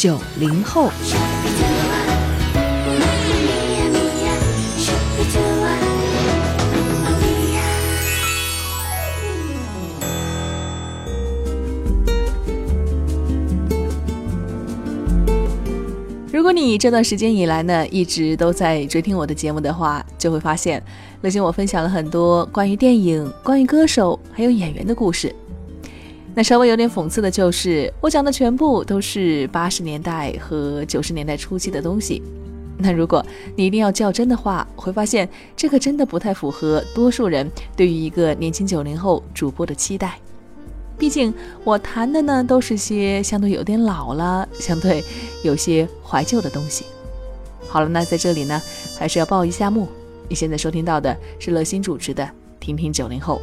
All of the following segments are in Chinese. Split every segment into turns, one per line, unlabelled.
九零后。如果你这段时间以来呢，一直都在追听我的节目的话，就会发现，最近我分享了很多关于电影、关于歌手还有演员的故事。那稍微有点讽刺的就是，我讲的全部都是八十年代和九十年代初期的东西。那如果你一定要较真的话，会发现这个真的不太符合多数人对于一个年轻九零后主播的期待。毕竟我谈的呢，都是些相对有点老了、相对有些怀旧的东西。好了，那在这里呢，还是要报一下幕。你现在收听到的是乐心主持的《听听九零后》。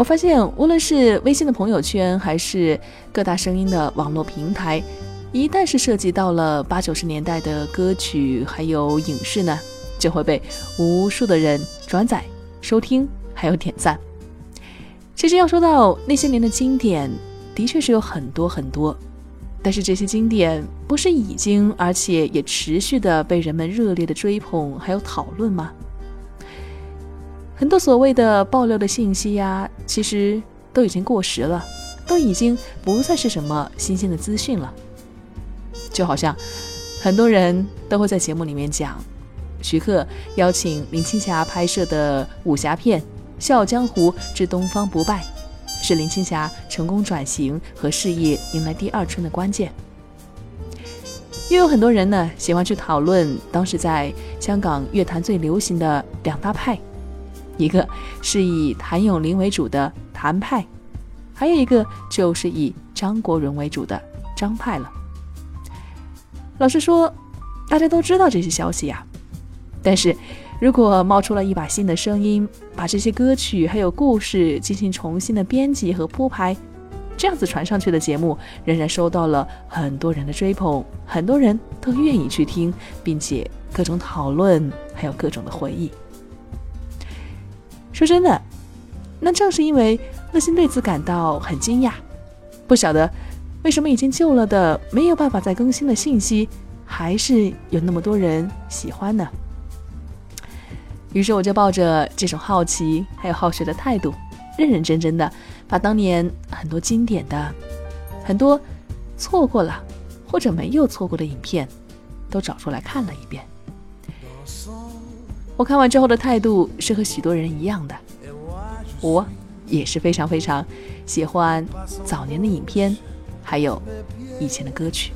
我发现，无论是微信的朋友圈，还是各大声音的网络平台。一旦是涉及到了八九十年代的歌曲，还有影视呢，就会被无数的人转载、收听，还有点赞。其实要说到那些年的经典，的确是有很多很多，但是这些经典不是已经，而且也持续的被人们热烈的追捧，还有讨论吗？很多所谓的爆料的信息呀，其实都已经过时了，都已经不再是什么新鲜的资讯了。就好像很多人都会在节目里面讲，徐克邀请林青霞拍摄的武侠片《笑傲江湖之东方不败》，是林青霞成功转型和事业迎来第二春的关键。又有很多人呢喜欢去讨论当时在香港乐坛最流行的两大派，一个是以谭咏麟为主的谭派，还有一个就是以张国荣为主的张派了。老实说，大家都知道这些消息呀。但是，如果冒出了一把新的声音，把这些歌曲还有故事进行重新的编辑和铺排，这样子传上去的节目，仍然收到了很多人的追捧，很多人都愿意去听，并且各种讨论，还有各种的回忆。说真的，那正是因为乐心对此感到很惊讶，不晓得。为什么已经旧了的、没有办法再更新的信息，还是有那么多人喜欢呢？于是我就抱着这种好奇还有好学的态度，认认真真的把当年很多经典的、很多错过了或者没有错过的影片，都找出来看了一遍。我看完之后的态度是和许多人一样的，我也是非常非常喜欢早年的影片。还有以前的歌曲。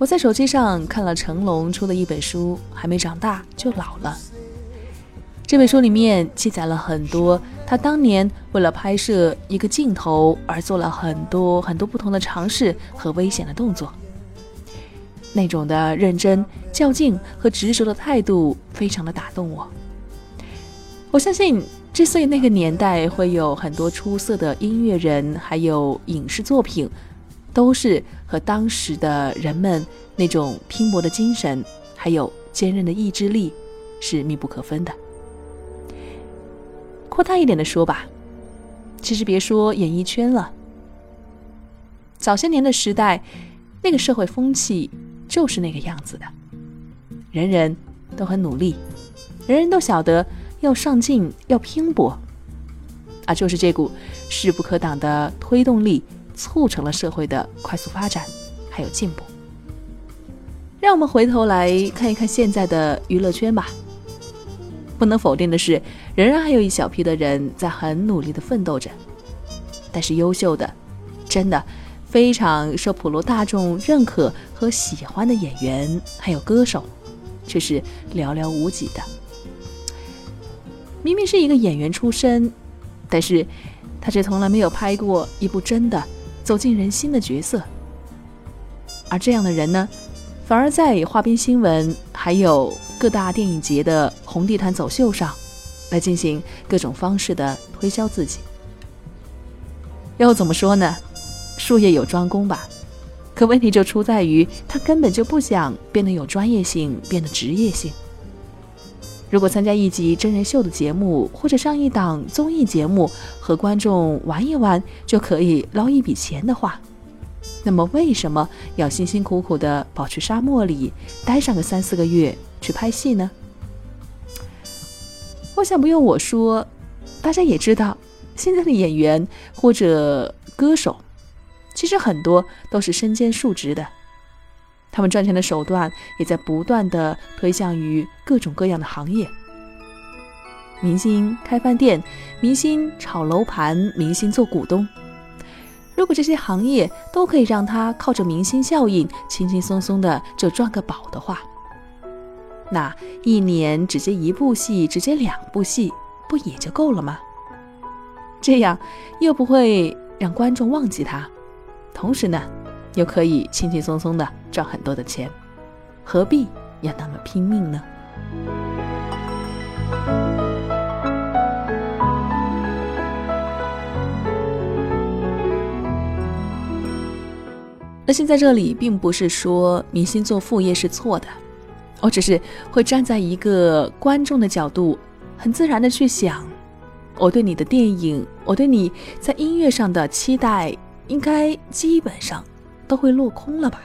我在手机上看了成龙出的一本书，还没长大就老了。这本书里面记载了很多他当年为了拍摄一个镜头而做了很多很多不同的尝试和危险的动作，那种的认真、较劲和执着的态度非常的打动我。我相信，之所以那个年代会有很多出色的音乐人，还有影视作品，都是和当时的人们那种拼搏的精神，还有坚韧的意志力是密不可分的。扩大一点的说吧，其实别说演艺圈了，早些年的时代，那个社会风气就是那个样子的，人人都很努力，人人都晓得要上进要拼搏，啊，就是这股势不可挡的推动力，促成了社会的快速发展还有进步。让我们回头来看一看现在的娱乐圈吧。不能否定的是，仍然还有一小批的人在很努力的奋斗着。但是优秀的，真的非常受普罗大众认可和喜欢的演员还有歌手，却是寥寥无几的。明明是一个演员出身，但是他却从来没有拍过一部真的走进人心的角色。而这样的人呢，反而在花边新闻还有。各大电影节的红地毯走秀上，来进行各种方式的推销自己。要怎么说呢？术业有专攻吧。可问题就出在于，他根本就不想变得有专业性，变得职业性。如果参加一集真人秀的节目，或者上一档综艺节目，和观众玩一玩就可以捞一笔钱的话，那么为什么要辛辛苦苦的跑去沙漠里待上个三四个月？去拍戏呢？我想不用我说，大家也知道，现在的演员或者歌手，其实很多都是身兼数职的，他们赚钱的手段也在不断的推向于各种各样的行业。明星开饭店，明星炒楼盘，明星做股东。如果这些行业都可以让他靠着明星效应，轻轻松松的就赚个饱的话，那一年只接一部戏，只接两部戏，不也就够了吗？这样又不会让观众忘记他，同时呢，又可以轻轻松松的赚很多的钱，何必要那么拼命呢？那现在这里并不是说明星做副业是错的。我只是会站在一个观众的角度，很自然的去想，我对你的电影，我对你在音乐上的期待，应该基本上都会落空了吧？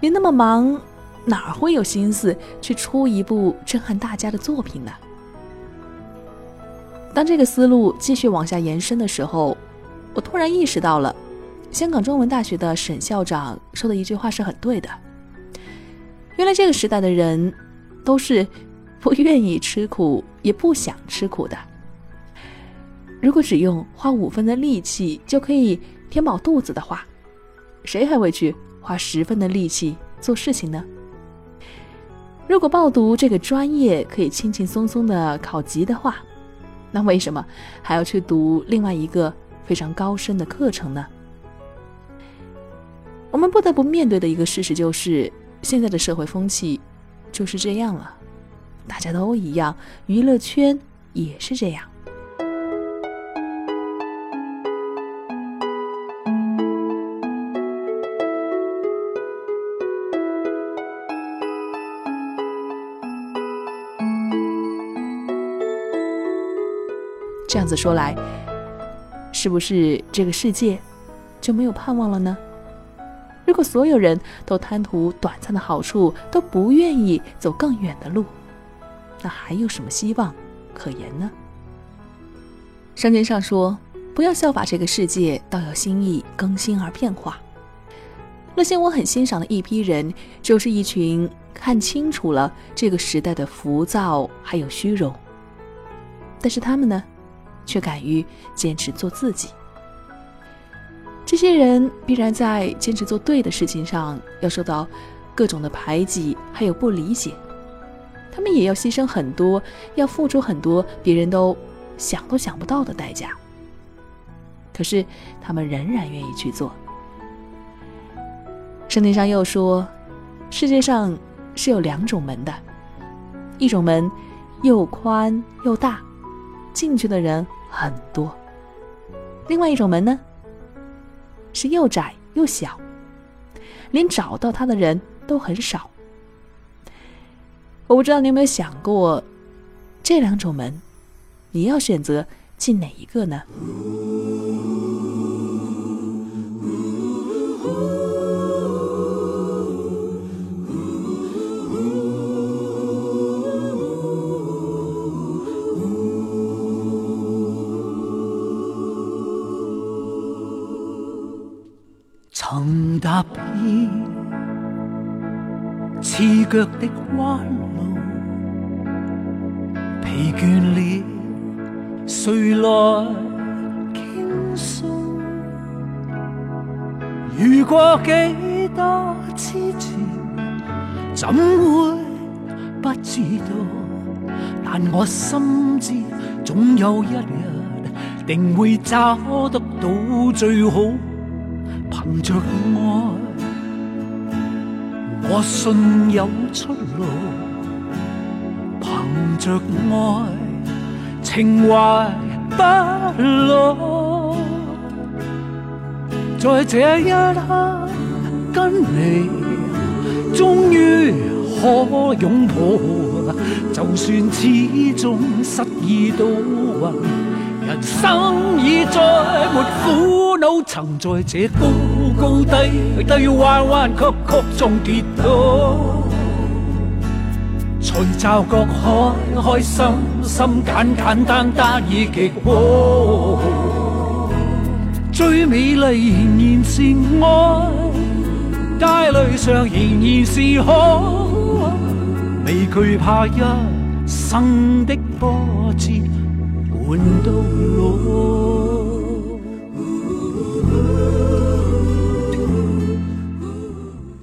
你那么忙，哪会有心思去出一部震撼大家的作品呢？当这个思路继续往下延伸的时候，我突然意识到了，香港中文大学的沈校长说的一句话是很对的。原来这个时代的人，都是不愿意吃苦，也不想吃苦的。如果只用花五分的力气就可以填饱肚子的话，谁还会去花十分的力气做事情呢？如果报读这个专业可以轻轻松松的考级的话，那为什么还要去读另外一个非常高深的课程呢？我们不得不面对的一个事实就是。现在的社会风气就是这样了，大家都一样，娱乐圈也是这样。这样子说来，是不是这个世界就没有盼望了呢？如果所有人都贪图短暂的好处，都不愿意走更远的路，那还有什么希望可言呢？圣经上说：“不要效法这个世界，倒要心意更新而变化。”那些我很欣赏的一批人，就是一群看清楚了这个时代的浮躁还有虚荣，但是他们呢，却敢于坚持做自己。这些人必然在坚持做对的事情上要受到各种的排挤，还有不理解。他们也要牺牲很多，要付出很多别人都想都想不到的代价。可是他们仍然愿意去做。圣经上又说，世界上是有两种门的，一种门又宽又大，进去的人很多；另外一种门呢？是又窄又小，连找到它的人都很少。我不知道你有没有想过，这两种门，你要选择进哪一个呢？
曾踏遍刺脚的弯路，疲倦了，谁来倾诉？遇过几多痴缠，怎会不知道？但我心知，总有一日定会找得到最好。凭着爱，我信有出路。凭着爱，情怀不老。在这一刻，跟你终于可拥抱，就算始终失意都运，人生已再没苦恼。曾在这高。高。低低、弯弯曲曲中跌倒，才骤觉开开心心、简简单单已极好。最美丽仍然是爱，带泪上仍然是好，未惧怕一生的波折换到老。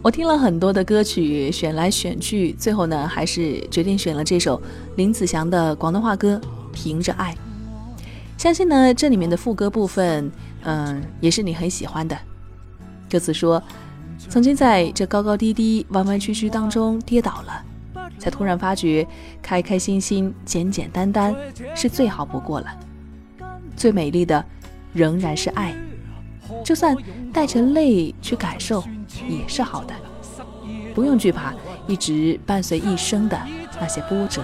我听了很多的歌曲，选来选去，最后呢，还是决定选了这首林子祥的广东话歌《凭着爱》。相信呢，这里面的副歌部分。嗯，也是你很喜欢的。歌词说，曾经在这高高低低、弯弯曲曲当中跌倒了，才突然发觉，开开心心、简简单单是最好不过了。最美丽的仍然是爱，就算带着泪去感受，也是好的。不用惧怕一直伴随一生的那些波折。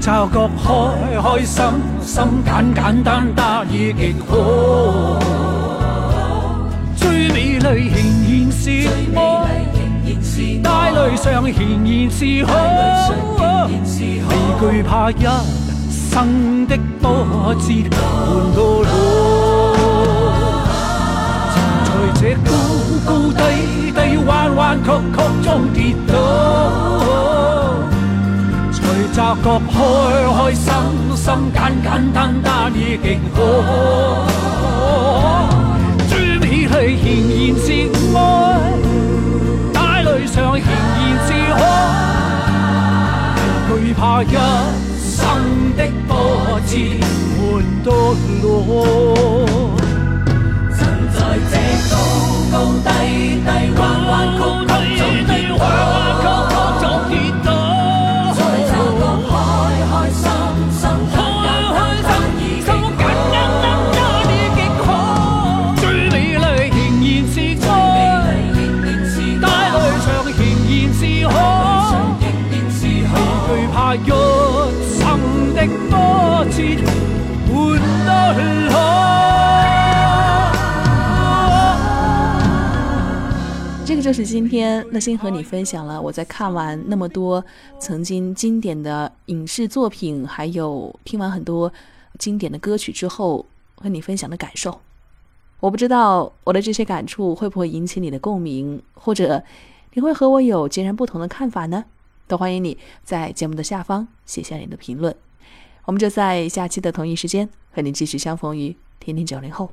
察觉开开心心、简简单单已极好。最美丽仍然是爱，带泪上仍然是好，未惧怕一生的波折换到老。在这高高低低、弯弯曲曲中跌倒，才察觉开开心心、简简单单已极好。最美丽仍然是爱，带泪上仍然是可，惧怕一生的波折换到老。高低低，
就是今天乐心和你分享了我在看完那么多曾经经典的影视作品，还有听完很多经典的歌曲之后和你分享的感受。我不知道我的这些感触会不会引起你的共鸣，或者你会和我有截然不同的看法呢？都欢迎你在节目的下方写下你的评论。我们就在下期的同一时间和你继续相逢于天天九零后。